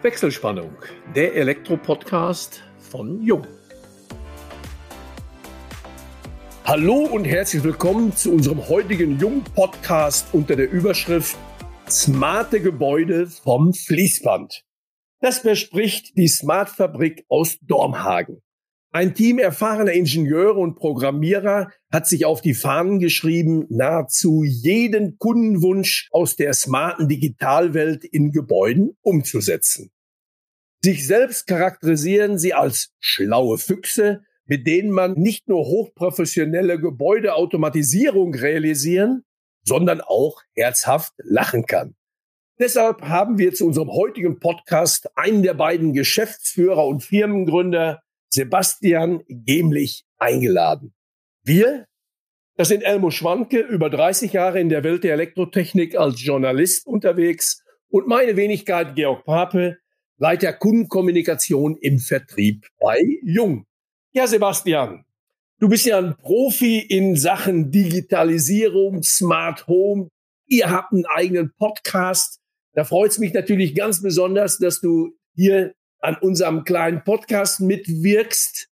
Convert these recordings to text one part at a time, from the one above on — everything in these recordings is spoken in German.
Wechselspannung, der Elektro-Podcast von Jung. Hallo und herzlich willkommen zu unserem heutigen Jung-Podcast unter der Überschrift Smarte Gebäude vom Fließband. Das verspricht die Smart-Fabrik aus Dormhagen. Ein Team erfahrener Ingenieure und Programmierer hat sich auf die Fahnen geschrieben, nahezu jeden Kundenwunsch aus der smarten Digitalwelt in Gebäuden umzusetzen. Sich selbst charakterisieren sie als schlaue Füchse, mit denen man nicht nur hochprofessionelle Gebäudeautomatisierung realisieren, sondern auch herzhaft lachen kann. Deshalb haben wir zu unserem heutigen Podcast einen der beiden Geschäftsführer und Firmengründer Sebastian Gemlich eingeladen. Wir, das sind Elmo Schwanke, über 30 Jahre in der Welt der Elektrotechnik als Journalist unterwegs und meine Wenigkeit Georg Pape, Leiter Kundenkommunikation im Vertrieb bei Jung. Ja, Sebastian, du bist ja ein Profi in Sachen Digitalisierung, Smart Home. Ihr habt einen eigenen Podcast. Da freut es mich natürlich ganz besonders, dass du hier an unserem kleinen Podcast mitwirkst.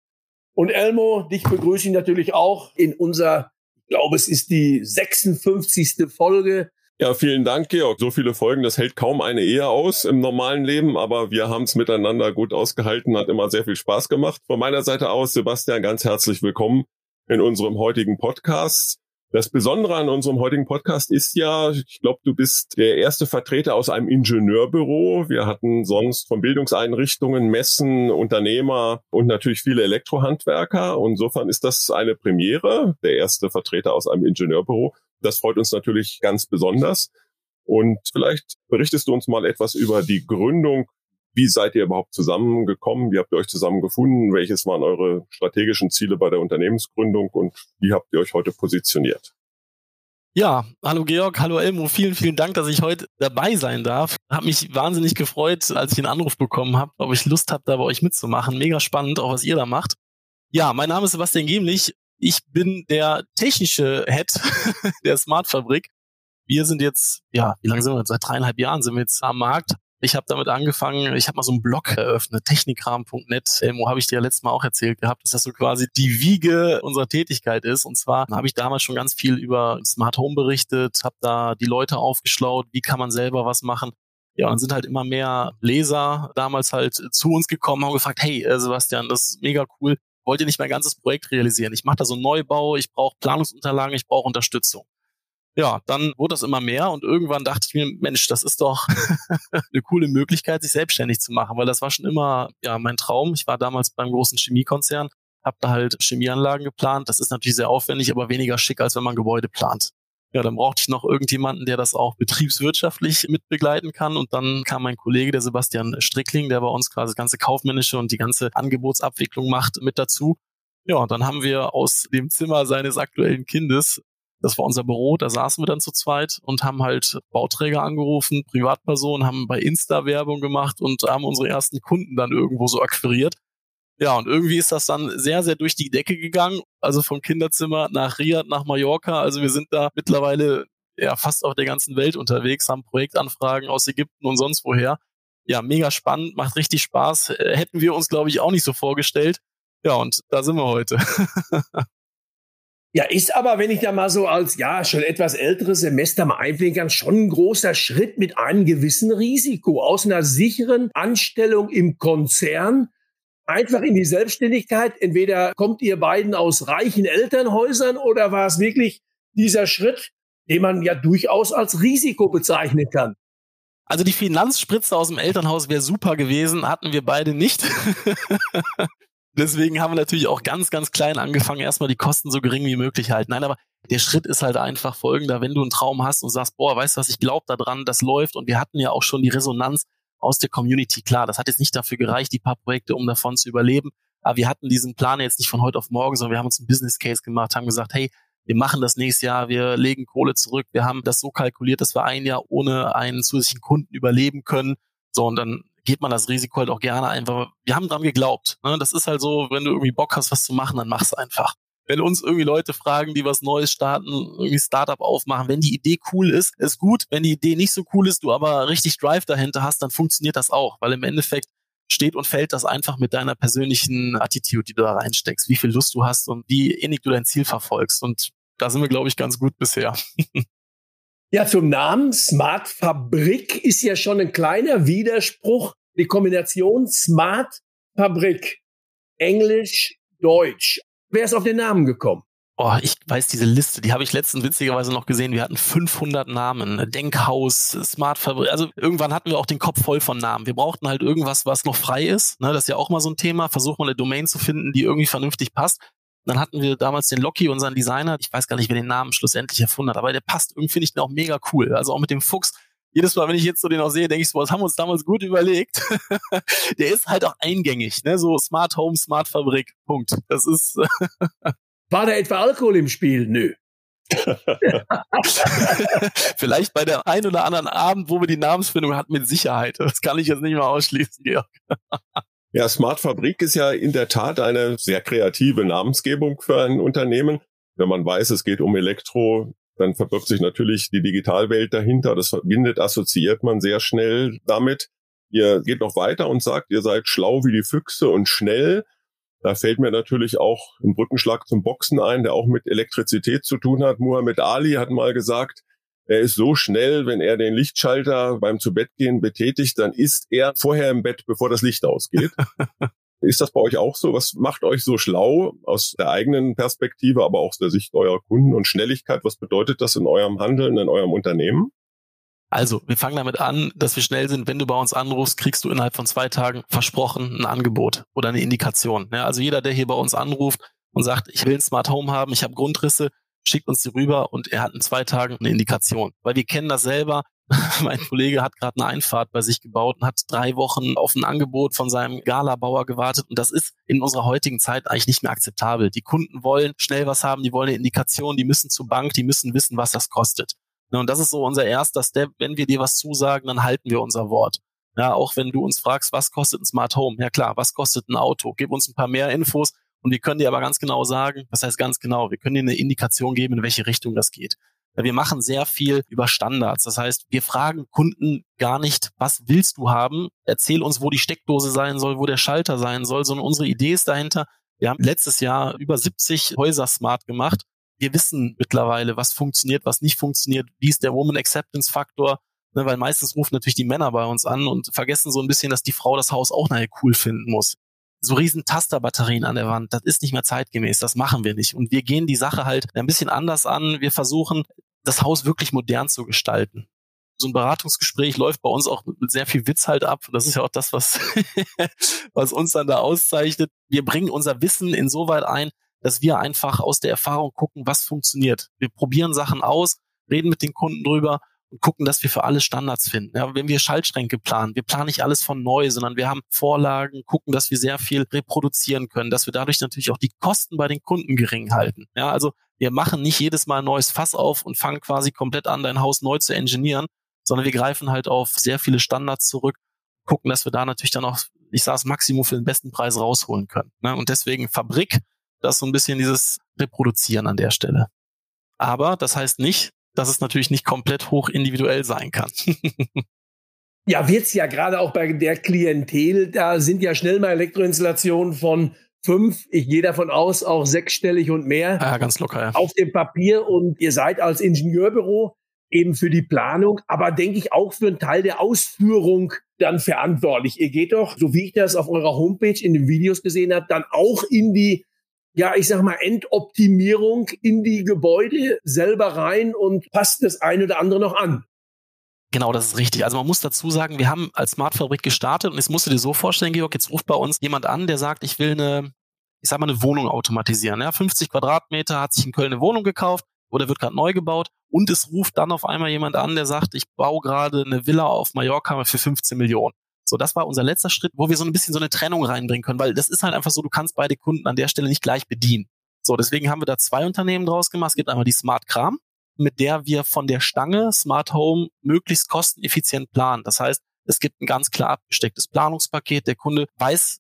Und Elmo, dich begrüße ich natürlich auch in unserer, ich glaube, es ist die 56. Folge. Ja, vielen Dank, Georg. So viele Folgen, das hält kaum eine Ehe aus im normalen Leben, aber wir haben es miteinander gut ausgehalten, hat immer sehr viel Spaß gemacht. Von meiner Seite aus, Sebastian, ganz herzlich willkommen in unserem heutigen Podcast. Das Besondere an unserem heutigen Podcast ist ja, ich glaube, du bist der erste Vertreter aus einem Ingenieurbüro. Wir hatten sonst von Bildungseinrichtungen, Messen, Unternehmer und natürlich viele Elektrohandwerker. Und insofern ist das eine Premiere, der erste Vertreter aus einem Ingenieurbüro. Das freut uns natürlich ganz besonders. Und vielleicht berichtest du uns mal etwas über die Gründung wie seid ihr überhaupt zusammengekommen? Wie habt ihr euch zusammengefunden? Welches waren eure strategischen Ziele bei der Unternehmensgründung und wie habt ihr euch heute positioniert? Ja, hallo Georg, hallo Elmo, vielen, vielen Dank, dass ich heute dabei sein darf. Hab mich wahnsinnig gefreut, als ich den Anruf bekommen habe, ob ich Lust habe, da bei euch mitzumachen. Mega spannend, auch was ihr da macht. Ja, mein Name ist Sebastian Gemlich. Ich bin der technische Head der Smart Fabrik. Wir sind jetzt, ja, wie lange sind wir? Seit dreieinhalb Jahren sind wir jetzt am Markt, ich habe damit angefangen, ich habe mal so einen Blog eröffnet, technikrahmen.net. Elmo habe ich dir ja letztes Mal auch erzählt gehabt, dass das so quasi die Wiege unserer Tätigkeit ist. Und zwar habe ich damals schon ganz viel über Smart Home berichtet, habe da die Leute aufgeschlaut, wie kann man selber was machen. Ja, und sind halt immer mehr Leser damals halt zu uns gekommen, haben gefragt, hey äh, Sebastian, das ist mega cool. Wollt ihr nicht mein ganzes Projekt realisieren? Ich mache da so einen Neubau, ich brauche Planungsunterlagen, ich brauche Unterstützung ja, dann wurde das immer mehr und irgendwann dachte ich mir, Mensch, das ist doch eine coole Möglichkeit, sich selbstständig zu machen, weil das war schon immer ja mein Traum. Ich war damals beim großen Chemiekonzern, habe da halt Chemieanlagen geplant. Das ist natürlich sehr aufwendig, aber weniger schick, als wenn man Gebäude plant. Ja, dann brauchte ich noch irgendjemanden, der das auch betriebswirtschaftlich mitbegleiten kann. Und dann kam mein Kollege, der Sebastian Strickling, der bei uns quasi das ganze Kaufmännische und die ganze Angebotsabwicklung macht, mit dazu. Ja, und dann haben wir aus dem Zimmer seines aktuellen Kindes das war unser Büro, da saßen wir dann zu zweit und haben halt Bauträger angerufen, Privatpersonen, haben bei Insta Werbung gemacht und haben unsere ersten Kunden dann irgendwo so akquiriert. Ja, und irgendwie ist das dann sehr, sehr durch die Decke gegangen. Also vom Kinderzimmer nach Riyadh, nach Mallorca. Also wir sind da mittlerweile ja fast auf der ganzen Welt unterwegs, haben Projektanfragen aus Ägypten und sonst woher. Ja, mega spannend, macht richtig Spaß. Hätten wir uns, glaube ich, auch nicht so vorgestellt. Ja, und da sind wir heute. Ja, ist aber, wenn ich da mal so als, ja, schon etwas älteres Semester mal einblicken kann, schon ein großer Schritt mit einem gewissen Risiko aus einer sicheren Anstellung im Konzern einfach in die Selbstständigkeit. Entweder kommt ihr beiden aus reichen Elternhäusern oder war es wirklich dieser Schritt, den man ja durchaus als Risiko bezeichnen kann? Also die Finanzspritze aus dem Elternhaus wäre super gewesen, hatten wir beide nicht. Deswegen haben wir natürlich auch ganz, ganz klein angefangen, erstmal die Kosten so gering wie möglich halten. Nein, aber der Schritt ist halt einfach folgender, wenn du einen Traum hast und sagst, boah, weißt du was, ich glaube daran, das läuft und wir hatten ja auch schon die Resonanz aus der Community. Klar, das hat jetzt nicht dafür gereicht, die paar Projekte, um davon zu überleben, aber wir hatten diesen Plan jetzt nicht von heute auf morgen, sondern wir haben uns einen Business Case gemacht, haben gesagt, hey, wir machen das nächstes Jahr, wir legen Kohle zurück, wir haben das so kalkuliert, dass wir ein Jahr ohne einen zusätzlichen Kunden überleben können. So, und dann geht man das Risiko halt auch gerne einfach. Wir haben dran geglaubt. Ne? Das ist halt so, wenn du irgendwie Bock hast, was zu machen, dann mach's einfach. wenn uns irgendwie Leute fragen, die was Neues starten, irgendwie Startup aufmachen, wenn die Idee cool ist, ist gut. Wenn die Idee nicht so cool ist, du aber richtig Drive dahinter hast, dann funktioniert das auch, weil im Endeffekt steht und fällt das einfach mit deiner persönlichen Attitude, die du da reinsteckst, wie viel Lust du hast und wie innig du dein Ziel verfolgst. Und da sind wir, glaube ich, ganz gut bisher. Ja, zum Namen Smart Fabrik ist ja schon ein kleiner Widerspruch. Die Kombination Smart Fabrik, Englisch, Deutsch. Wer ist auf den Namen gekommen? Oh, ich weiß diese Liste, die habe ich letztens witzigerweise noch gesehen. Wir hatten 500 Namen, Denkhaus, Smart Fabrik. Also irgendwann hatten wir auch den Kopf voll von Namen. Wir brauchten halt irgendwas, was noch frei ist. Ne, das ist ja auch mal so ein Thema. Versuch mal eine Domain zu finden, die irgendwie vernünftig passt. Dann hatten wir damals den Locky, unseren Designer. Ich weiß gar nicht, wer den Namen schlussendlich erfunden hat, aber der passt irgendwie, finde ich den auch mega cool. Also auch mit dem Fuchs. Jedes Mal, wenn ich jetzt so den auch sehe, denke ich so, was haben wir uns damals gut überlegt. der ist halt auch eingängig, ne? So Smart Home, Smart Fabrik. Punkt. Das ist. War da etwa Alkohol im Spiel? Nö. Vielleicht bei der ein oder anderen Abend, wo wir die Namensfindung hatten, mit Sicherheit. Das kann ich jetzt nicht mal ausschließen, Georg. Ja, Smart Fabrik ist ja in der Tat eine sehr kreative Namensgebung für ein Unternehmen. Wenn man weiß, es geht um Elektro, dann verbirgt sich natürlich die Digitalwelt dahinter. Das verbindet, assoziiert man sehr schnell damit. Ihr geht noch weiter und sagt, ihr seid schlau wie die Füchse und schnell. Da fällt mir natürlich auch ein Brückenschlag zum Boxen ein, der auch mit Elektrizität zu tun hat. Muhammad Ali hat mal gesagt, er ist so schnell, wenn er den Lichtschalter beim Zubettgehen betätigt, dann ist er vorher im Bett, bevor das Licht ausgeht. ist das bei euch auch so? Was macht euch so schlau aus der eigenen Perspektive, aber auch aus der Sicht eurer Kunden und Schnelligkeit? Was bedeutet das in eurem Handeln, in eurem Unternehmen? Also, wir fangen damit an, dass wir schnell sind. Wenn du bei uns anrufst, kriegst du innerhalb von zwei Tagen versprochen ein Angebot oder eine Indikation. Ja, also jeder, der hier bei uns anruft und sagt, ich will ein Smart Home haben, ich habe Grundrisse, schickt uns die rüber und er hat in zwei Tagen eine Indikation. Weil wir kennen das selber. mein Kollege hat gerade eine Einfahrt bei sich gebaut und hat drei Wochen auf ein Angebot von seinem Galabauer gewartet. Und das ist in unserer heutigen Zeit eigentlich nicht mehr akzeptabel. Die Kunden wollen schnell was haben, die wollen eine Indikation, die müssen zur Bank, die müssen wissen, was das kostet. Und das ist so unser erster Step. Wenn wir dir was zusagen, dann halten wir unser Wort. Ja, auch wenn du uns fragst, was kostet ein Smart Home? Ja klar, was kostet ein Auto? Gib uns ein paar mehr Infos und wir können dir aber ganz genau sagen, was heißt ganz genau, wir können dir eine Indikation geben, in welche Richtung das geht. Wir machen sehr viel über Standards. Das heißt, wir fragen Kunden gar nicht, was willst du haben? Erzähl uns, wo die Steckdose sein soll, wo der Schalter sein soll, sondern unsere Idee ist dahinter. Wir haben letztes Jahr über 70 Häuser smart gemacht. Wir wissen mittlerweile, was funktioniert, was nicht funktioniert. Wie ist der Woman Acceptance Faktor? Ne, weil meistens rufen natürlich die Männer bei uns an und vergessen so ein bisschen, dass die Frau das Haus auch nachher cool finden muss so riesen Tasterbatterien an der Wand, das ist nicht mehr zeitgemäß, das machen wir nicht. Und wir gehen die Sache halt ein bisschen anders an. Wir versuchen, das Haus wirklich modern zu gestalten. So ein Beratungsgespräch läuft bei uns auch mit sehr viel Witz halt ab. Das ist ja auch das, was, was uns dann da auszeichnet. Wir bringen unser Wissen insoweit ein, dass wir einfach aus der Erfahrung gucken, was funktioniert. Wir probieren Sachen aus, reden mit den Kunden drüber gucken, dass wir für alle Standards finden. Ja, wenn wir Schaltschränke planen, wir planen nicht alles von neu, sondern wir haben Vorlagen, gucken, dass wir sehr viel reproduzieren können, dass wir dadurch natürlich auch die Kosten bei den Kunden gering halten. Ja, also wir machen nicht jedes Mal ein neues Fass auf und fangen quasi komplett an, dein Haus neu zu engineieren, sondern wir greifen halt auf sehr viele Standards zurück, gucken, dass wir da natürlich dann auch, ich sage das Maximum für den besten Preis rausholen können. Ne? Und deswegen Fabrik, das ist so ein bisschen dieses Reproduzieren an der Stelle. Aber das heißt nicht, dass es natürlich nicht komplett hoch individuell sein kann. ja, wird's ja gerade auch bei der Klientel, da sind ja schnell mal Elektroinstallationen von fünf, ich gehe davon aus, auch sechsstellig und mehr. Ja, ganz locker. Ja. Auf dem Papier und ihr seid als Ingenieurbüro eben für die Planung, aber denke ich auch für einen Teil der Ausführung dann verantwortlich. Ihr geht doch, so wie ich das auf eurer Homepage in den Videos gesehen habe, dann auch in die ja, ich sag mal, Endoptimierung in die Gebäude selber rein und passt das eine oder andere noch an. Genau, das ist richtig. Also man muss dazu sagen, wir haben als Smartfabrik gestartet und jetzt musst du dir so vorstellen, Georg, jetzt ruft bei uns jemand an, der sagt, ich will eine, ich sag mal, eine Wohnung automatisieren. Ja, 50 Quadratmeter, hat sich in Köln eine Wohnung gekauft oder wird gerade neu gebaut und es ruft dann auf einmal jemand an, der sagt, ich baue gerade eine Villa auf Mallorca für 15 Millionen. So, das war unser letzter Schritt, wo wir so ein bisschen so eine Trennung reinbringen können, weil das ist halt einfach so, du kannst beide Kunden an der Stelle nicht gleich bedienen. So, deswegen haben wir da zwei Unternehmen draus gemacht. Es gibt einmal die Smart Kram, mit der wir von der Stange Smart Home möglichst kosteneffizient planen. Das heißt, es gibt ein ganz klar abgestecktes Planungspaket. Der Kunde weiß,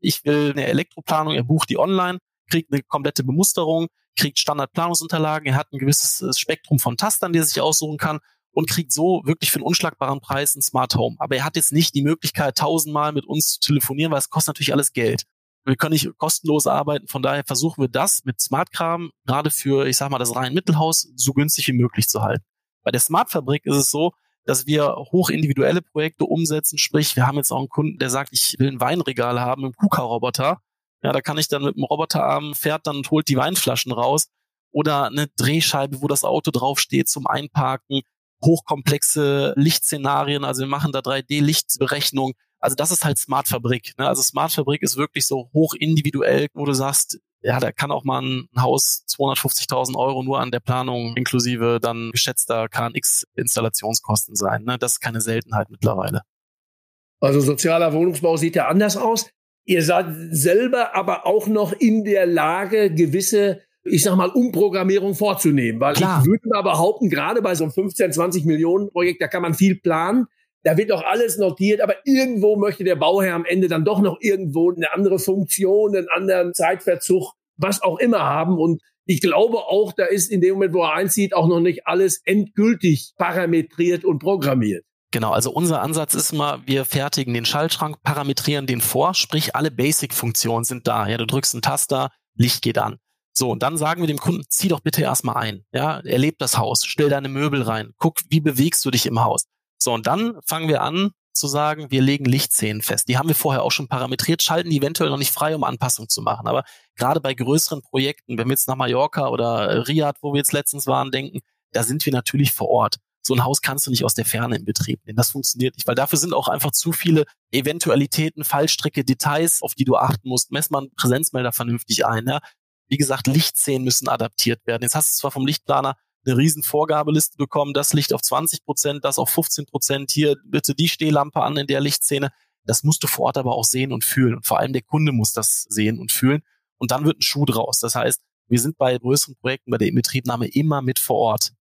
ich will eine Elektroplanung, er bucht die online. kriegt eine komplette Bemusterung, kriegt Standardplanungsunterlagen, er hat ein gewisses äh, Spektrum von Tastern, die er sich aussuchen kann und kriegt so wirklich für einen unschlagbaren Preis ein Smart Home. Aber er hat jetzt nicht die Möglichkeit, tausendmal mit uns zu telefonieren, weil es kostet natürlich alles Geld. Wir können nicht kostenlos arbeiten, von daher versuchen wir das mit Smartkram gerade für, ich sag mal, das rein Mittelhaus so günstig wie möglich zu halten. Bei der Smartfabrik ist es so, dass wir hoch individuelle Projekte umsetzen. Sprich, wir haben jetzt auch einen Kunden, der sagt, ich will ein Weinregal haben im KUKA-Roboter. Ja, da kann ich dann mit dem Roboterarm fährt dann und holt die Weinflaschen raus. Oder eine Drehscheibe, wo das Auto draufsteht zum Einparken. Hochkomplexe Lichtszenarien. Also wir machen da 3D-Lichtberechnung. Also das ist halt Smart Fabrik. Ne? Also Smart Fabrik ist wirklich so hoch individuell, wo du sagst, ja, da kann auch mal ein Haus 250.000 Euro nur an der Planung inklusive dann geschätzter KNX-Installationskosten sein. Ne? Das ist keine Seltenheit mittlerweile. Also sozialer Wohnungsbau sieht ja anders aus. Ihr seid selber aber auch noch in der Lage, gewisse, ich sag mal, Umprogrammierung vorzunehmen. Weil Klar. ich würde mal behaupten, gerade bei so einem 15, 20 Millionen Projekt, da kann man viel planen. Da wird auch alles notiert, aber irgendwo möchte der Bauherr am Ende dann doch noch irgendwo eine andere Funktion, einen anderen Zeitverzug, was auch immer haben. Und ich glaube auch, da ist in dem Moment, wo er einzieht, auch noch nicht alles endgültig parametriert und programmiert. Genau, also unser Ansatz ist immer, wir fertigen den Schaltschrank, parametrieren den vor, sprich alle Basic-Funktionen sind da. Ja, du drückst einen Taster, Licht geht an. So, und dann sagen wir dem Kunden, zieh doch bitte erstmal ein. Ja, erleb das Haus, stell deine Möbel rein, guck, wie bewegst du dich im Haus. So, und dann fangen wir an zu sagen, wir legen Lichtszenen fest. Die haben wir vorher auch schon parametriert, schalten die eventuell noch nicht frei, um Anpassungen zu machen. Aber gerade bei größeren Projekten, wenn wir jetzt nach Mallorca oder Riyadh, wo wir jetzt letztens waren, denken, da sind wir natürlich vor Ort. So ein Haus kannst du nicht aus der Ferne in Betrieb nehmen. Das funktioniert nicht, weil dafür sind auch einfach zu viele Eventualitäten, Fallstricke, Details, auf die du achten musst. Mess mal Präsenzmelder vernünftig ein. Ja? Wie gesagt, Lichtszenen müssen adaptiert werden. Jetzt hast du zwar vom Lichtplaner eine riesen Vorgabeliste bekommen, das Licht auf 20 Prozent, das auf 15 Prozent, hier bitte die Stehlampe an in der Lichtszene. Das musst du vor Ort aber auch sehen und fühlen. Und vor allem der Kunde muss das sehen und fühlen. Und dann wird ein Schuh draus. Das heißt, wir sind bei größeren Projekten, bei der Inbetriebnahme immer mit vor Ort.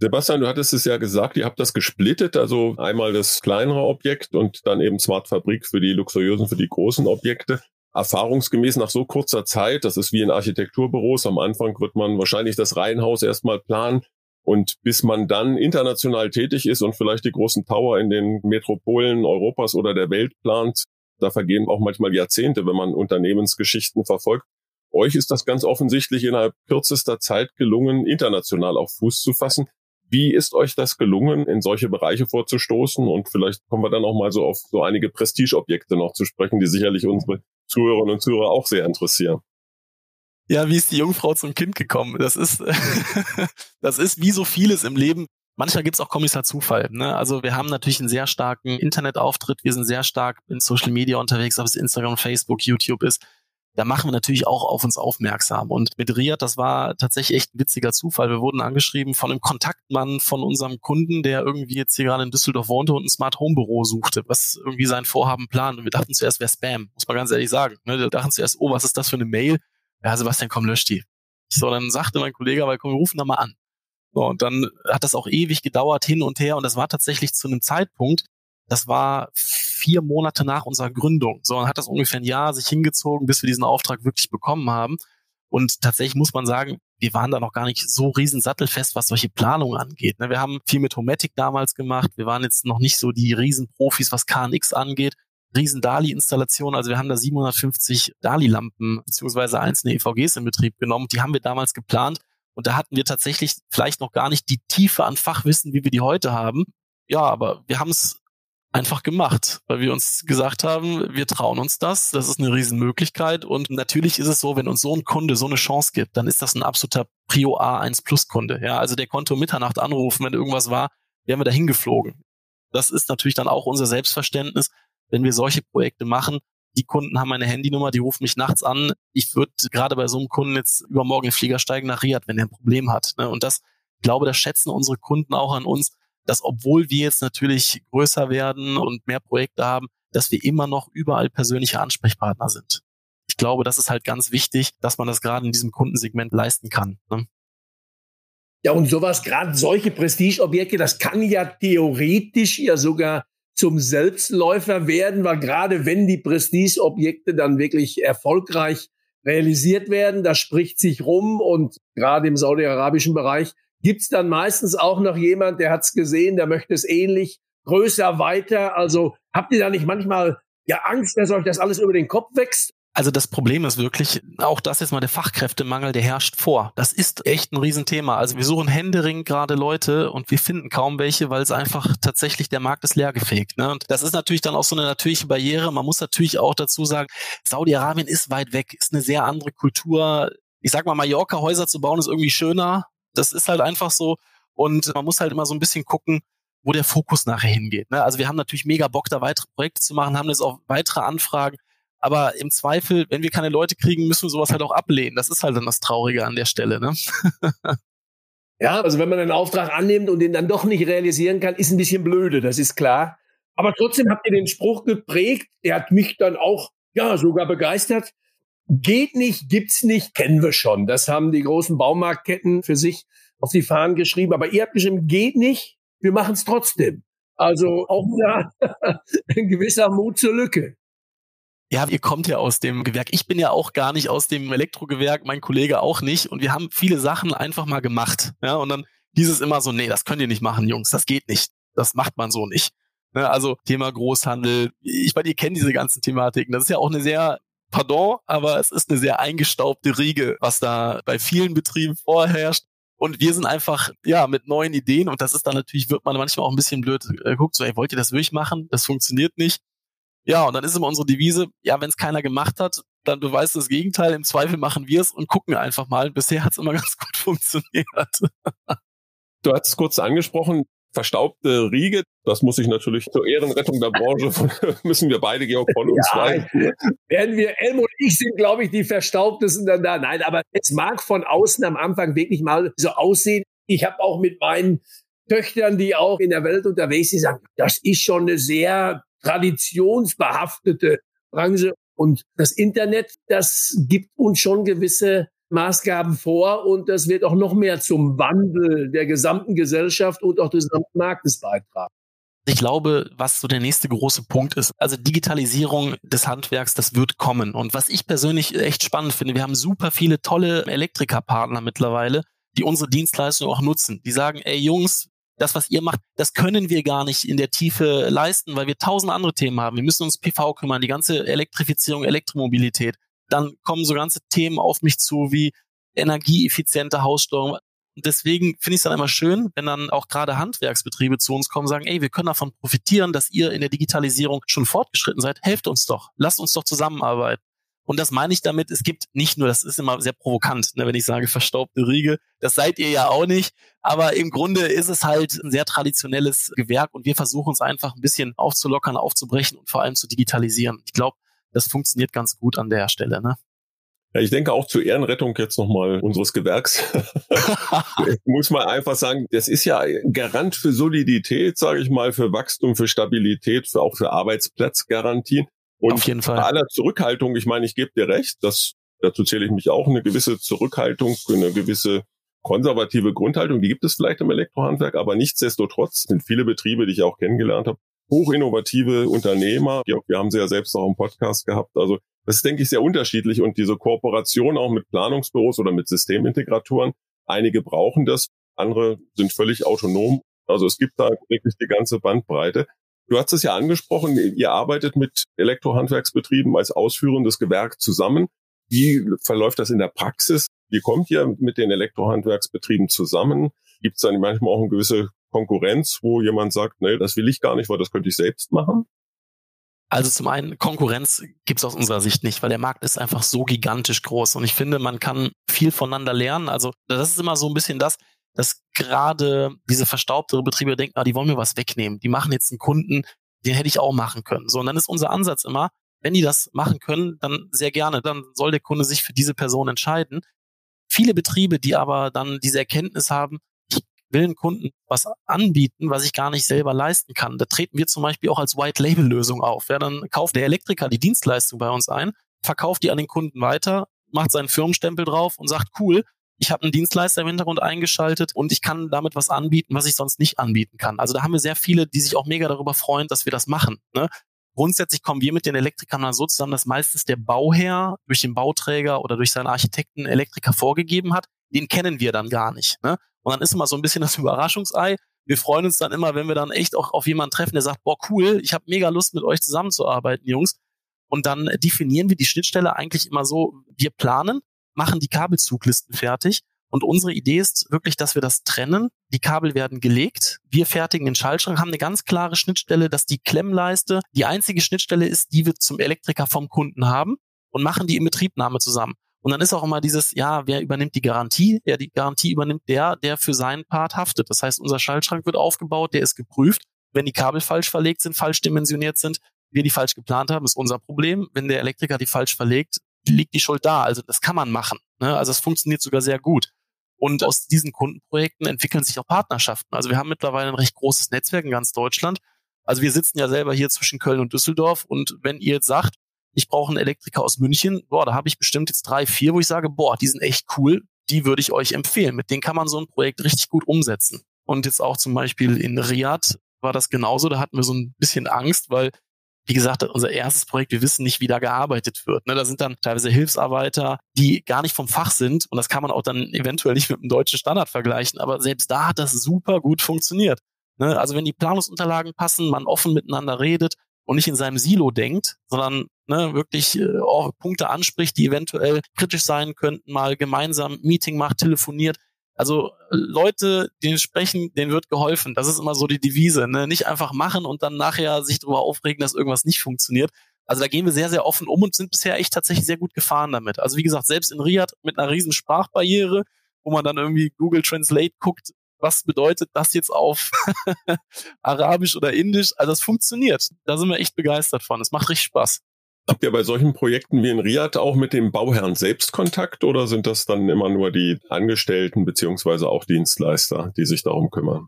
Sebastian, du hattest es ja gesagt, ihr habt das gesplittet, also einmal das kleinere Objekt und dann eben Smart Fabrik für die luxuriösen, für die großen Objekte erfahrungsgemäß nach so kurzer Zeit, das ist wie in Architekturbüros, am Anfang wird man wahrscheinlich das Reihenhaus erstmal planen und bis man dann international tätig ist und vielleicht die großen Tower in den Metropolen Europas oder der Welt plant, da vergehen auch manchmal Jahrzehnte, wenn man Unternehmensgeschichten verfolgt. Euch ist das ganz offensichtlich innerhalb kürzester Zeit gelungen, international auf Fuß zu fassen. Wie ist euch das gelungen, in solche Bereiche vorzustoßen? Und vielleicht kommen wir dann auch mal so auf so einige Prestigeobjekte noch zu sprechen, die sicherlich unsere Zuhörerinnen und Zuhörer auch sehr interessieren. Ja, wie ist die Jungfrau zum Kind gekommen? Das ist, das ist wie so vieles im Leben. Manchmal gibt's auch Kommissar Zufall. Ne? Also wir haben natürlich einen sehr starken Internetauftritt. Wir sind sehr stark in Social Media unterwegs, ob es Instagram, Facebook, YouTube ist da machen wir natürlich auch auf uns aufmerksam. Und mit Riyadh, das war tatsächlich echt ein witziger Zufall. Wir wurden angeschrieben von einem Kontaktmann von unserem Kunden, der irgendwie jetzt hier gerade in Düsseldorf wohnte und ein Smart Home Büro suchte, was irgendwie sein Vorhaben plant. Und wir dachten zuerst, wäre Spam, muss man ganz ehrlich sagen. Ne? Wir dachten zuerst, oh, was ist das für eine Mail? Ja, Sebastian, komm, lösch die. So, dann sagte mein Kollege, aber komm, wir rufen da mal an. So, und dann hat das auch ewig gedauert hin und her und das war tatsächlich zu einem Zeitpunkt, das war vier Monate nach unserer Gründung. So, dann hat das ungefähr ein Jahr sich hingezogen, bis wir diesen Auftrag wirklich bekommen haben. Und tatsächlich muss man sagen, wir waren da noch gar nicht so riesen sattelfest, was solche Planungen angeht. Ne? Wir haben viel mit Homatic damals gemacht. Wir waren jetzt noch nicht so die Riesenprofis, was KNX angeht. Riesen DALI-Installation. Also wir haben da 750 DALI-Lampen beziehungsweise einzelne EVGs in Betrieb genommen. Die haben wir damals geplant. Und da hatten wir tatsächlich vielleicht noch gar nicht die Tiefe an Fachwissen, wie wir die heute haben. Ja, aber wir haben es einfach gemacht, weil wir uns gesagt haben, wir trauen uns das, das ist eine Riesenmöglichkeit und natürlich ist es so, wenn uns so ein Kunde so eine Chance gibt, dann ist das ein absoluter Prio A1 Plus Kunde. Ja, also der konnte um Mitternacht anrufen, wenn irgendwas war, wären wir dahin geflogen. Das ist natürlich dann auch unser Selbstverständnis, wenn wir solche Projekte machen. Die Kunden haben meine Handynummer, die rufen mich nachts an. Ich würde gerade bei so einem Kunden jetzt übermorgen in den Flieger steigen nach Riyadh, wenn er ein Problem hat. Ne? Und das, ich glaube, das schätzen unsere Kunden auch an uns, dass obwohl wir jetzt natürlich größer werden und mehr Projekte haben, dass wir immer noch überall persönliche Ansprechpartner sind. Ich glaube, das ist halt ganz wichtig, dass man das gerade in diesem Kundensegment leisten kann. Ne? Ja, und sowas, gerade solche Prestigeobjekte, das kann ja theoretisch ja sogar zum Selbstläufer werden, weil gerade wenn die Prestigeobjekte dann wirklich erfolgreich realisiert werden. Das spricht sich rum und gerade im saudi-arabischen Bereich gibt's dann meistens auch noch jemand, der hat's gesehen, der möchte es ähnlich, größer, weiter. Also habt ihr da nicht manchmal ja Angst, dass euch das alles über den Kopf wächst? Also das Problem ist wirklich, auch das ist mal der Fachkräftemangel, der herrscht vor. Das ist echt ein Riesenthema. Also wir suchen Händering gerade Leute und wir finden kaum welche, weil es einfach tatsächlich der Markt ist leergefegt. Ne? Und das ist natürlich dann auch so eine natürliche Barriere. Man muss natürlich auch dazu sagen, Saudi-Arabien ist weit weg, ist eine sehr andere Kultur. Ich sag mal, Mallorca-Häuser zu bauen ist irgendwie schöner. Das ist halt einfach so. Und man muss halt immer so ein bisschen gucken, wo der Fokus nachher hingeht. Ne? Also wir haben natürlich mega Bock, da weitere Projekte zu machen, haben jetzt auch weitere Anfragen. Aber im Zweifel, wenn wir keine Leute kriegen, müssen wir sowas halt auch ablehnen. Das ist halt dann das Traurige an der Stelle. Ne? ja, also wenn man einen Auftrag annimmt und den dann doch nicht realisieren kann, ist ein bisschen blöde, das ist klar. Aber trotzdem habt ihr den Spruch geprägt, der hat mich dann auch, ja, sogar begeistert. Geht nicht, gibt's nicht, kennen wir schon. Das haben die großen Baumarktketten für sich auf die Fahnen geschrieben. Aber ihr habt geschrieben, geht nicht, wir machen es trotzdem. Also auch da ein gewisser Mut zur Lücke. Ja, ihr kommt ja aus dem Gewerk. Ich bin ja auch gar nicht aus dem Elektrogewerk, mein Kollege auch nicht. Und wir haben viele Sachen einfach mal gemacht. Ja, und dann hieß es immer so, nee, das könnt ihr nicht machen, Jungs, das geht nicht. Das macht man so nicht. Ne, also Thema Großhandel. Ich meine, ihr kennt diese ganzen Thematiken. Das ist ja auch eine sehr, pardon, aber es ist eine sehr eingestaubte Riege, was da bei vielen Betrieben vorherrscht. Und wir sind einfach, ja, mit neuen Ideen. Und das ist dann natürlich, wird man manchmal auch ein bisschen blöd äh, guckt, so, ey, wollt ihr das wirklich machen? Das funktioniert nicht. Ja, und dann ist immer unsere Devise, ja, wenn es keiner gemacht hat, dann beweist das Gegenteil. Im Zweifel machen wir es und gucken einfach mal. Bisher hat es immer ganz gut funktioniert. Du hast es kurz angesprochen, verstaubte Riege. Das muss ich natürlich zur Ehrenrettung der Branche, müssen wir beide, Georg, von uns ja, Werden wir, Elmo und ich sind, glaube ich, die verstaubtesten dann da. Nein, aber es mag von außen am Anfang wirklich mal so aussehen. Ich habe auch mit meinen Töchtern, die auch in der Welt unterwegs sind, sagen, das ist schon eine sehr traditionsbehaftete Branche. Und das Internet, das gibt uns schon gewisse Maßgaben vor und das wird auch noch mehr zum Wandel der gesamten Gesellschaft und auch des gesamten Marktes beitragen. Ich glaube, was so der nächste große Punkt ist, also Digitalisierung des Handwerks, das wird kommen. Und was ich persönlich echt spannend finde, wir haben super viele tolle Elektrikerpartner mittlerweile, die unsere Dienstleistung auch nutzen. Die sagen, ey Jungs, das, was ihr macht, das können wir gar nicht in der Tiefe leisten, weil wir tausend andere Themen haben. Wir müssen uns PV kümmern, die ganze Elektrifizierung, Elektromobilität. Dann kommen so ganze Themen auf mich zu wie energieeffiziente Haussteuerung. Und deswegen finde ich es dann immer schön, wenn dann auch gerade Handwerksbetriebe zu uns kommen und sagen, ey, wir können davon profitieren, dass ihr in der Digitalisierung schon fortgeschritten seid. Helft uns doch. Lasst uns doch zusammenarbeiten. Und das meine ich damit, es gibt nicht nur, das ist immer sehr provokant, ne, wenn ich sage verstaubte Riege, das seid ihr ja auch nicht, aber im Grunde ist es halt ein sehr traditionelles Gewerk und wir versuchen es einfach ein bisschen aufzulockern, aufzubrechen und vor allem zu digitalisieren. Ich glaube, das funktioniert ganz gut an der Stelle. Ne? Ja, ich denke auch zur Ehrenrettung jetzt nochmal unseres Gewerks. muss man einfach sagen, das ist ja Garant für Solidität, sage ich mal, für Wachstum, für Stabilität, für auch für Arbeitsplatzgarantien. Und Auf jeden Fall. bei aller Zurückhaltung, ich meine, ich gebe dir recht, das, dazu zähle ich mich auch, eine gewisse Zurückhaltung, eine gewisse konservative Grundhaltung, die gibt es vielleicht im Elektrohandwerk, aber nichtsdestotrotz sind viele Betriebe, die ich auch kennengelernt habe, hochinnovative Unternehmer. Wir haben sie ja selbst auch im Podcast gehabt. Also das ist, denke ich, sehr unterschiedlich und diese Kooperation auch mit Planungsbüros oder mit Systemintegratoren, einige brauchen das, andere sind völlig autonom. Also es gibt da wirklich die ganze Bandbreite. Du hast es ja angesprochen, ihr arbeitet mit Elektrohandwerksbetrieben als ausführendes Gewerk zusammen. Wie verläuft das in der Praxis? Wie kommt ihr mit den Elektrohandwerksbetrieben zusammen? Gibt es dann manchmal auch eine gewisse Konkurrenz, wo jemand sagt, nee, das will ich gar nicht, weil das könnte ich selbst machen? Also zum einen, Konkurrenz gibt es aus unserer Sicht nicht, weil der Markt ist einfach so gigantisch groß. Und ich finde, man kann viel voneinander lernen. Also das ist immer so ein bisschen das, dass gerade diese verstaubtere Betriebe denken, ah, die wollen mir was wegnehmen. Die machen jetzt einen Kunden, den hätte ich auch machen können. So, und dann ist unser Ansatz immer, wenn die das machen können, dann sehr gerne, dann soll der Kunde sich für diese Person entscheiden. Viele Betriebe, die aber dann diese Erkenntnis haben, will einen Kunden was anbieten, was ich gar nicht selber leisten kann. Da treten wir zum Beispiel auch als White-Label-Lösung auf. Ja, dann kauft der Elektriker die Dienstleistung bei uns ein, verkauft die an den Kunden weiter, macht seinen Firmenstempel drauf und sagt, cool, ich habe einen Dienstleister im Hintergrund eingeschaltet und ich kann damit was anbieten, was ich sonst nicht anbieten kann. Also da haben wir sehr viele, die sich auch mega darüber freuen, dass wir das machen. Ne? Grundsätzlich kommen wir mit den Elektrikern dann so zusammen, dass meistens der Bauherr durch den Bauträger oder durch seinen Architekten Elektriker vorgegeben hat. Den kennen wir dann gar nicht. Ne? Und dann ist immer so ein bisschen das Überraschungsei. Wir freuen uns dann immer, wenn wir dann echt auch auf jemanden treffen, der sagt, boah, cool, ich habe mega Lust, mit euch zusammenzuarbeiten, Jungs. Und dann definieren wir die Schnittstelle eigentlich immer so, wir planen, machen die Kabelzuglisten fertig und unsere Idee ist wirklich, dass wir das trennen. Die Kabel werden gelegt. Wir fertigen den Schaltschrank, haben eine ganz klare Schnittstelle, dass die Klemmleiste die einzige Schnittstelle ist, die wir zum Elektriker vom Kunden haben und machen die in Betriebnahme zusammen. Und dann ist auch immer dieses, ja, wer übernimmt die Garantie? Ja, die Garantie übernimmt der, der für seinen Part haftet. Das heißt, unser Schaltschrank wird aufgebaut, der ist geprüft. Wenn die Kabel falsch verlegt sind, falsch dimensioniert sind, wir die falsch geplant haben, ist unser Problem. Wenn der Elektriker die falsch verlegt, liegt die Schuld da. Also das kann man machen. Ne? Also es funktioniert sogar sehr gut. Und aus diesen Kundenprojekten entwickeln sich auch Partnerschaften. Also wir haben mittlerweile ein recht großes Netzwerk in ganz Deutschland. Also wir sitzen ja selber hier zwischen Köln und Düsseldorf. Und wenn ihr jetzt sagt, ich brauche einen Elektriker aus München, boah, da habe ich bestimmt jetzt drei, vier, wo ich sage, boah, die sind echt cool, die würde ich euch empfehlen. Mit denen kann man so ein Projekt richtig gut umsetzen. Und jetzt auch zum Beispiel in Riyadh war das genauso. Da hatten wir so ein bisschen Angst, weil wie gesagt, unser erstes Projekt, wir wissen nicht, wie da gearbeitet wird. Ne, da sind dann teilweise Hilfsarbeiter, die gar nicht vom Fach sind und das kann man auch dann eventuell nicht mit einem deutschen Standard vergleichen, aber selbst da hat das super gut funktioniert. Ne, also wenn die Planungsunterlagen passen, man offen miteinander redet und nicht in seinem Silo denkt, sondern ne, wirklich äh, auch Punkte anspricht, die eventuell kritisch sein könnten, mal gemeinsam Meeting macht, telefoniert, also Leute, denen sprechen, denen wird geholfen. Das ist immer so die Devise. Ne? Nicht einfach machen und dann nachher sich darüber aufregen, dass irgendwas nicht funktioniert. Also da gehen wir sehr, sehr offen um und sind bisher echt tatsächlich sehr gut gefahren damit. Also wie gesagt, selbst in Riyadh mit einer riesen Sprachbarriere, wo man dann irgendwie Google Translate guckt, was bedeutet das jetzt auf Arabisch oder Indisch? Also das funktioniert. Da sind wir echt begeistert von. Es macht richtig Spaß. Habt ihr bei solchen Projekten wie in Riyadh auch mit dem Bauherrn selbst Kontakt oder sind das dann immer nur die Angestellten beziehungsweise auch Dienstleister, die sich darum kümmern?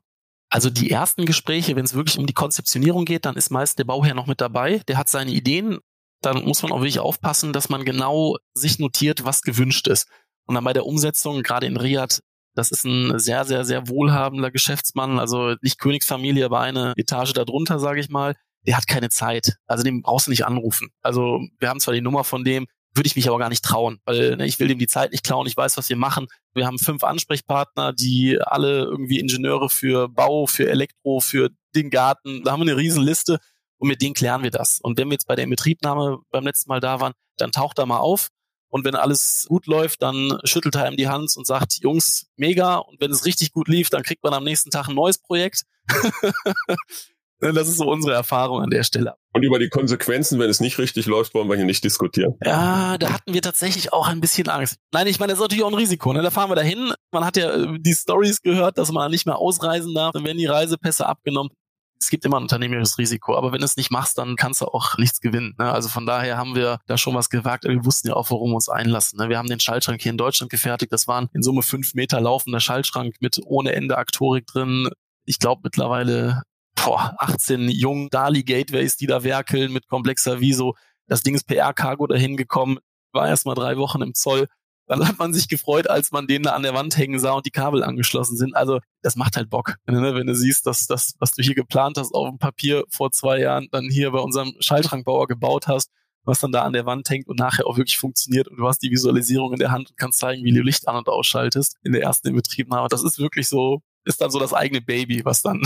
Also die ersten Gespräche, wenn es wirklich um die Konzeptionierung geht, dann ist meist der Bauherr noch mit dabei. Der hat seine Ideen. Dann muss man auch wirklich aufpassen, dass man genau sich notiert, was gewünscht ist. Und dann bei der Umsetzung, gerade in Riyadh, das ist ein sehr, sehr, sehr wohlhabender Geschäftsmann, also nicht Königsfamilie, aber eine Etage darunter, sage ich mal der hat keine Zeit. Also dem brauchst du nicht anrufen. Also wir haben zwar die Nummer von dem, würde ich mich aber gar nicht trauen, weil ne, ich will dem die Zeit nicht klauen, ich weiß, was wir machen. Wir haben fünf Ansprechpartner, die alle irgendwie Ingenieure für Bau, für Elektro, für den Garten, da haben wir eine riesen Liste und mit denen klären wir das. Und wenn wir jetzt bei der Inbetriebnahme beim letzten Mal da waren, dann taucht er mal auf und wenn alles gut läuft, dann schüttelt er ihm die Hand und sagt, Jungs, mega. Und wenn es richtig gut lief, dann kriegt man am nächsten Tag ein neues Projekt. Das ist so unsere Erfahrung an der Stelle. Und über die Konsequenzen, wenn es nicht richtig läuft, wollen wir hier nicht diskutieren. Ja, da hatten wir tatsächlich auch ein bisschen Angst. Nein, ich meine, das ist natürlich auch ein Risiko. Ne? Da fahren wir dahin. Man hat ja äh, die Stories gehört, dass man nicht mehr ausreisen darf. Dann werden die Reisepässe abgenommen. Es gibt immer ein unternehmerisches Risiko, aber wenn du es nicht machst, dann kannst du auch nichts gewinnen. Ne? Also von daher haben wir da schon was gewagt. Wir wussten ja auch, worum wir uns einlassen. Ne? Wir haben den Schaltschrank hier in Deutschland gefertigt. Das waren in Summe fünf Meter laufender Schaltschrank mit ohne Ende Aktorik drin. Ich glaube mittlerweile boah, 18 jungen Dali-Gateways, die da werkeln mit komplexer Viso. Das Ding ist PR-Cargo dahin gekommen, war erst mal drei Wochen im Zoll. Dann hat man sich gefreut, als man den da an der Wand hängen sah und die Kabel angeschlossen sind. Also das macht halt Bock, ne? wenn du siehst, dass das, was du hier geplant hast auf dem Papier vor zwei Jahren, dann hier bei unserem Schaltschrankbauer gebaut hast, was dann da an der Wand hängt und nachher auch wirklich funktioniert und du hast die Visualisierung in der Hand und kannst zeigen, wie du Licht an- und ausschaltest in der ersten Inbetriebnahme. Das ist wirklich so, ist dann so das eigene Baby, was dann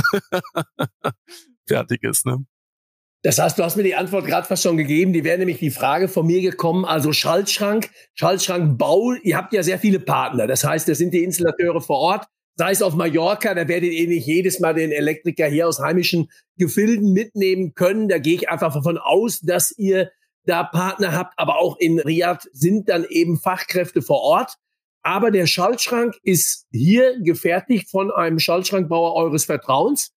fertig ist. Ne? Das heißt, du hast mir die Antwort gerade fast schon gegeben. Die wäre nämlich die Frage von mir gekommen. Also Schaltschrank, Schaltschrankbau. Ihr habt ja sehr viele Partner. Das heißt, das sind die Installateure vor Ort. Sei es auf Mallorca, da werdet ihr nicht jedes Mal den Elektriker hier aus heimischen Gefilden mitnehmen können. Da gehe ich einfach davon aus, dass ihr da Partner habt. Aber auch in Riyadh sind dann eben Fachkräfte vor Ort. Aber der Schaltschrank ist hier gefertigt von einem Schaltschrankbauer eures Vertrauens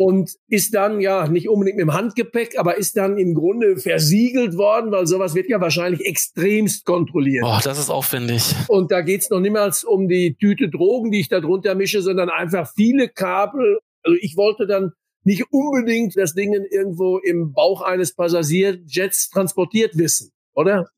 und ist dann ja nicht unbedingt mit dem Handgepäck, aber ist dann im Grunde versiegelt worden, weil sowas wird ja wahrscheinlich extremst kontrolliert. Boah, das ist aufwendig. Und da geht's noch niemals um die Tüte Drogen, die ich da drunter mische, sondern einfach viele Kabel. Also ich wollte dann nicht unbedingt das Ding irgendwo im Bauch eines Passagierjets transportiert wissen, oder?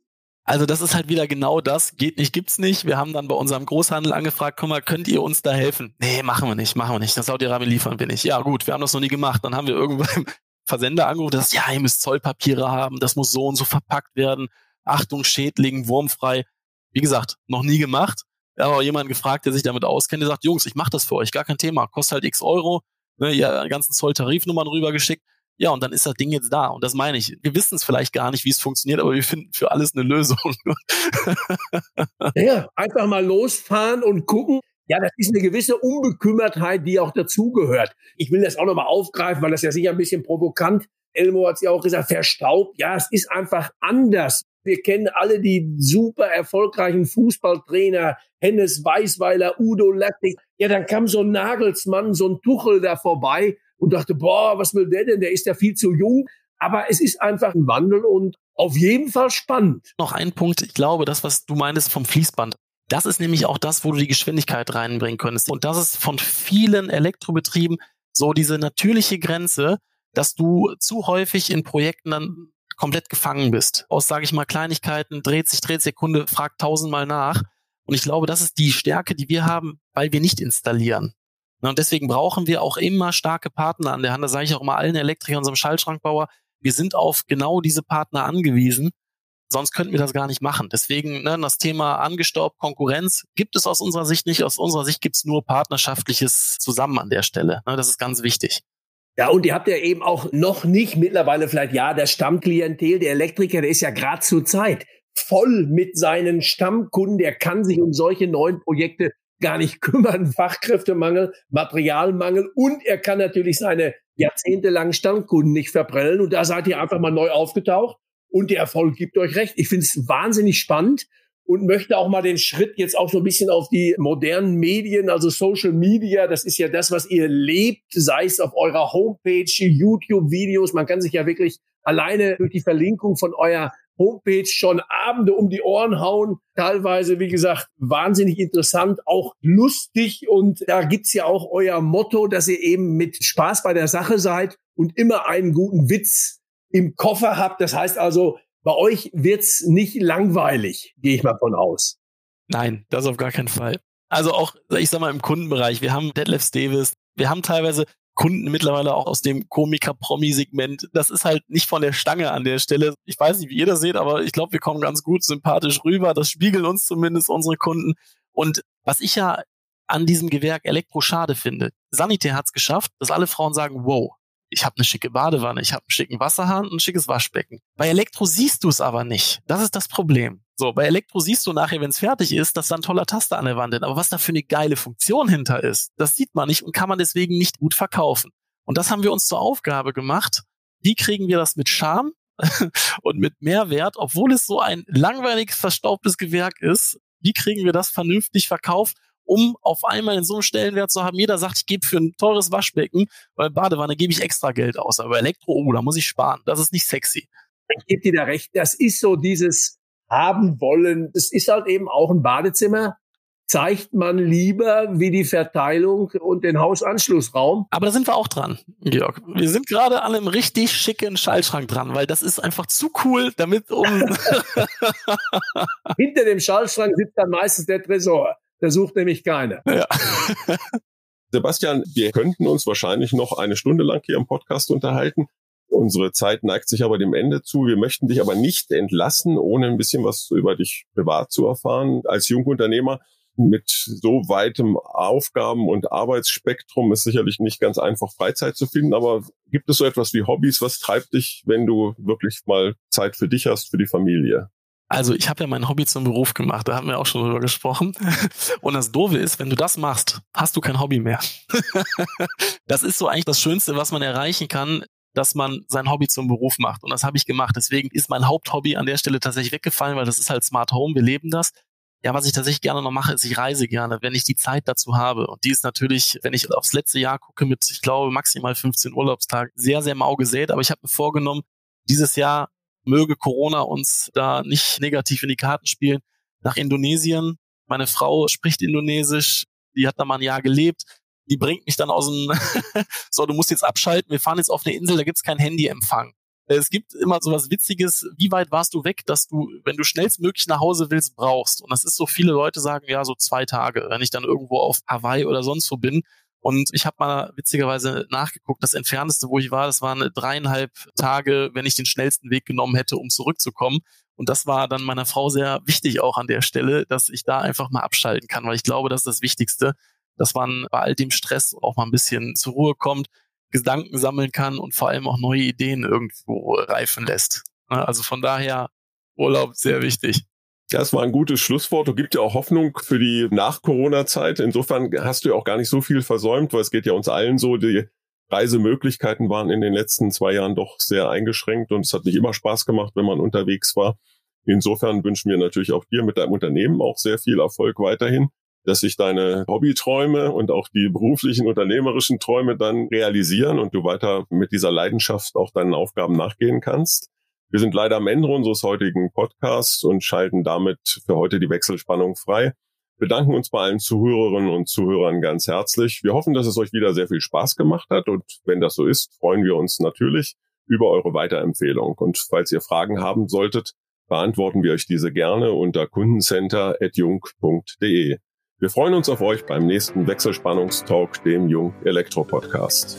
Also das ist halt wieder genau das, geht nicht, gibt's nicht. Wir haben dann bei unserem Großhandel angefragt, guck mal, könnt ihr uns da helfen? Nee, machen wir nicht, machen wir nicht. Das Saudi-Arabien liefern wir nicht. Ja gut, wir haben das noch nie gemacht. Dann haben wir irgendwann Versender angerufen, dass ja, ihr müsst Zollpapiere haben, das muss so und so verpackt werden. Achtung, Schädling, wurmfrei. Wie gesagt, noch nie gemacht. Ja, aber jemand gefragt, der sich damit auskennt, der sagt, Jungs, ich mache das für euch, gar kein Thema, kostet halt x Euro, ne, ihr ganzen Zolltarifnummern rübergeschickt. Ja, und dann ist das Ding jetzt da. Und das meine ich. Wir wissen es vielleicht gar nicht, wie es funktioniert, aber wir finden für alles eine Lösung. ja, einfach mal losfahren und gucken. Ja, das ist eine gewisse Unbekümmertheit, die auch dazugehört. Ich will das auch nochmal aufgreifen, weil das ja sicher ein bisschen provokant. Elmo hat es ja auch gesagt, verstaubt. Ja, es ist einfach anders. Wir kennen alle die super erfolgreichen Fußballtrainer, Hennes Weißweiler, Udo Lattek. Ja, dann kam so ein Nagelsmann, so ein Tuchel da vorbei und dachte, boah, was will der denn? Der ist ja viel zu jung. Aber es ist einfach ein Wandel und auf jeden Fall spannend. Noch ein Punkt. Ich glaube, das, was du meinst vom Fließband, das ist nämlich auch das, wo du die Geschwindigkeit reinbringen könntest. Und das ist von vielen Elektrobetrieben so diese natürliche Grenze, dass du zu häufig in Projekten dann komplett gefangen bist. Aus, sage ich mal, Kleinigkeiten, dreht sich, dreht Sekunde, fragt tausendmal nach. Und ich glaube, das ist die Stärke, die wir haben, weil wir nicht installieren. Und deswegen brauchen wir auch immer starke Partner an der Hand. Das sage ich auch immer allen Elektrikern, unserem Schaltschrankbauer. Wir sind auf genau diese Partner angewiesen. Sonst könnten wir das gar nicht machen. Deswegen ne, das Thema angestaubt, Konkurrenz gibt es aus unserer Sicht nicht. Aus unserer Sicht gibt es nur partnerschaftliches Zusammen an der Stelle. Ne, das ist ganz wichtig. Ja, und ihr habt ja eben auch noch nicht mittlerweile vielleicht, ja, der Stammklientel, der Elektriker, der ist ja gerade zur Zeit voll mit seinen Stammkunden, der kann sich um solche neuen Projekte gar nicht kümmern. Fachkräftemangel, Materialmangel und er kann natürlich seine jahrzehntelangen Stammkunden nicht verprellen. Und da seid ihr einfach mal neu aufgetaucht und der Erfolg gibt euch recht. Ich finde es wahnsinnig spannend und möchte auch mal den Schritt jetzt auch so ein bisschen auf die modernen Medien, also Social Media. Das ist ja das, was ihr lebt, sei es auf eurer Homepage, YouTube-Videos. Man kann sich ja wirklich alleine durch die Verlinkung von eurer Homepage schon Abende um die Ohren hauen. Teilweise, wie gesagt, wahnsinnig interessant, auch lustig. Und da gibt's ja auch euer Motto, dass ihr eben mit Spaß bei der Sache seid und immer einen guten Witz im Koffer habt. Das heißt also, bei euch wird's nicht langweilig, gehe ich mal von aus. Nein, das auf gar keinen Fall. Also auch, ich sag mal, im Kundenbereich, wir haben Detlef Davis, wir haben teilweise Kunden mittlerweile auch aus dem Komiker-Promi-Segment. Das ist halt nicht von der Stange an der Stelle. Ich weiß nicht, wie ihr das seht, aber ich glaube, wir kommen ganz gut sympathisch rüber. Das spiegeln uns zumindest unsere Kunden. Und was ich ja an diesem Gewerk Elektro schade finde, Sanitär hat es geschafft, dass alle Frauen sagen, wow, ich habe eine schicke Badewanne, ich habe einen schicken Wasserhahn und ein schickes Waschbecken. Bei Elektro siehst du es aber nicht. Das ist das Problem. So, bei Elektro siehst du nachher, wenn es fertig ist, dass da ein toller Taster an der Wand ist. Aber was da für eine geile Funktion hinter ist, das sieht man nicht und kann man deswegen nicht gut verkaufen. Und das haben wir uns zur Aufgabe gemacht. Wie kriegen wir das mit Charme und mit Mehrwert, obwohl es so ein langweiliges, verstaubtes Gewerk ist? Wie kriegen wir das vernünftig verkauft um auf einmal in so einem Stellenwert zu haben, jeder sagt, ich gebe für ein teures Waschbecken, weil Badewanne gebe ich extra Geld aus. Aber Elektro, oh, da muss ich sparen. Das ist nicht sexy. Ich gebe dir da recht. Das ist so dieses haben wollen. Das ist halt eben auch ein Badezimmer. Zeigt man lieber wie die Verteilung und den Hausanschlussraum. Aber da sind wir auch dran, Georg. Wir sind gerade an einem richtig schicken Schallschrank dran, weil das ist einfach zu cool, damit um. Hinter dem Schallschrank sitzt dann meistens der Tresor. Der sucht nämlich keine. Ja. Sebastian, wir könnten uns wahrscheinlich noch eine Stunde lang hier im Podcast unterhalten. Unsere Zeit neigt sich aber dem Ende zu. Wir möchten dich aber nicht entlassen, ohne ein bisschen was über dich privat zu erfahren. Als Jungunternehmer mit so weitem Aufgaben- und Arbeitsspektrum ist sicherlich nicht ganz einfach, Freizeit zu finden. Aber gibt es so etwas wie Hobbys? Was treibt dich, wenn du wirklich mal Zeit für dich hast, für die Familie? Also ich habe ja mein Hobby zum Beruf gemacht, da haben wir auch schon drüber gesprochen. Und das Doofe ist, wenn du das machst, hast du kein Hobby mehr. das ist so eigentlich das Schönste, was man erreichen kann, dass man sein Hobby zum Beruf macht. Und das habe ich gemacht. Deswegen ist mein Haupthobby an der Stelle tatsächlich weggefallen, weil das ist halt Smart Home, wir leben das. Ja, was ich tatsächlich gerne noch mache, ist, ich reise gerne, wenn ich die Zeit dazu habe. Und die ist natürlich, wenn ich aufs letzte Jahr gucke, mit, ich glaube, maximal 15 Urlaubstagen, sehr, sehr mau gesät. Aber ich habe mir vorgenommen, dieses Jahr möge Corona uns da nicht negativ in die Karten spielen, nach Indonesien. Meine Frau spricht Indonesisch, die hat da mal ein Jahr gelebt. Die bringt mich dann aus dem, so, du musst jetzt abschalten, wir fahren jetzt auf eine Insel, da gibt's kein Handyempfang. Es gibt immer so was Witziges, wie weit warst du weg, dass du, wenn du schnellstmöglich nach Hause willst, brauchst. Und das ist so, viele Leute sagen, ja, so zwei Tage, wenn ich dann irgendwo auf Hawaii oder sonst wo bin. Und ich habe mal witzigerweise nachgeguckt, das entfernteste, wo ich war, das waren dreieinhalb Tage, wenn ich den schnellsten Weg genommen hätte, um zurückzukommen. Und das war dann meiner Frau sehr wichtig auch an der Stelle, dass ich da einfach mal abschalten kann, weil ich glaube, das ist das Wichtigste, dass man bei all dem Stress auch mal ein bisschen zur Ruhe kommt, Gedanken sammeln kann und vor allem auch neue Ideen irgendwo reifen lässt. Also von daher Urlaub sehr wichtig. Das war ein gutes Schlusswort. Du gibt ja auch Hoffnung für die Nach-Corona-Zeit. Insofern hast du ja auch gar nicht so viel versäumt, weil es geht ja uns allen so. Die Reisemöglichkeiten waren in den letzten zwei Jahren doch sehr eingeschränkt und es hat nicht immer Spaß gemacht, wenn man unterwegs war. Insofern wünschen wir natürlich auch dir mit deinem Unternehmen auch sehr viel Erfolg weiterhin, dass sich deine Hobbyträume und auch die beruflichen, unternehmerischen Träume dann realisieren und du weiter mit dieser Leidenschaft auch deinen Aufgaben nachgehen kannst. Wir sind leider am Ende unseres heutigen Podcasts und schalten damit für heute die Wechselspannung frei. Bedanken uns bei allen Zuhörerinnen und Zuhörern ganz herzlich. Wir hoffen, dass es euch wieder sehr viel Spaß gemacht hat und wenn das so ist, freuen wir uns natürlich über eure Weiterempfehlung. Und falls ihr Fragen haben solltet, beantworten wir euch diese gerne unter kundencenter.jung.de. Wir freuen uns auf euch beim nächsten Wechselspannungstalk, dem Jung Elektro Podcast.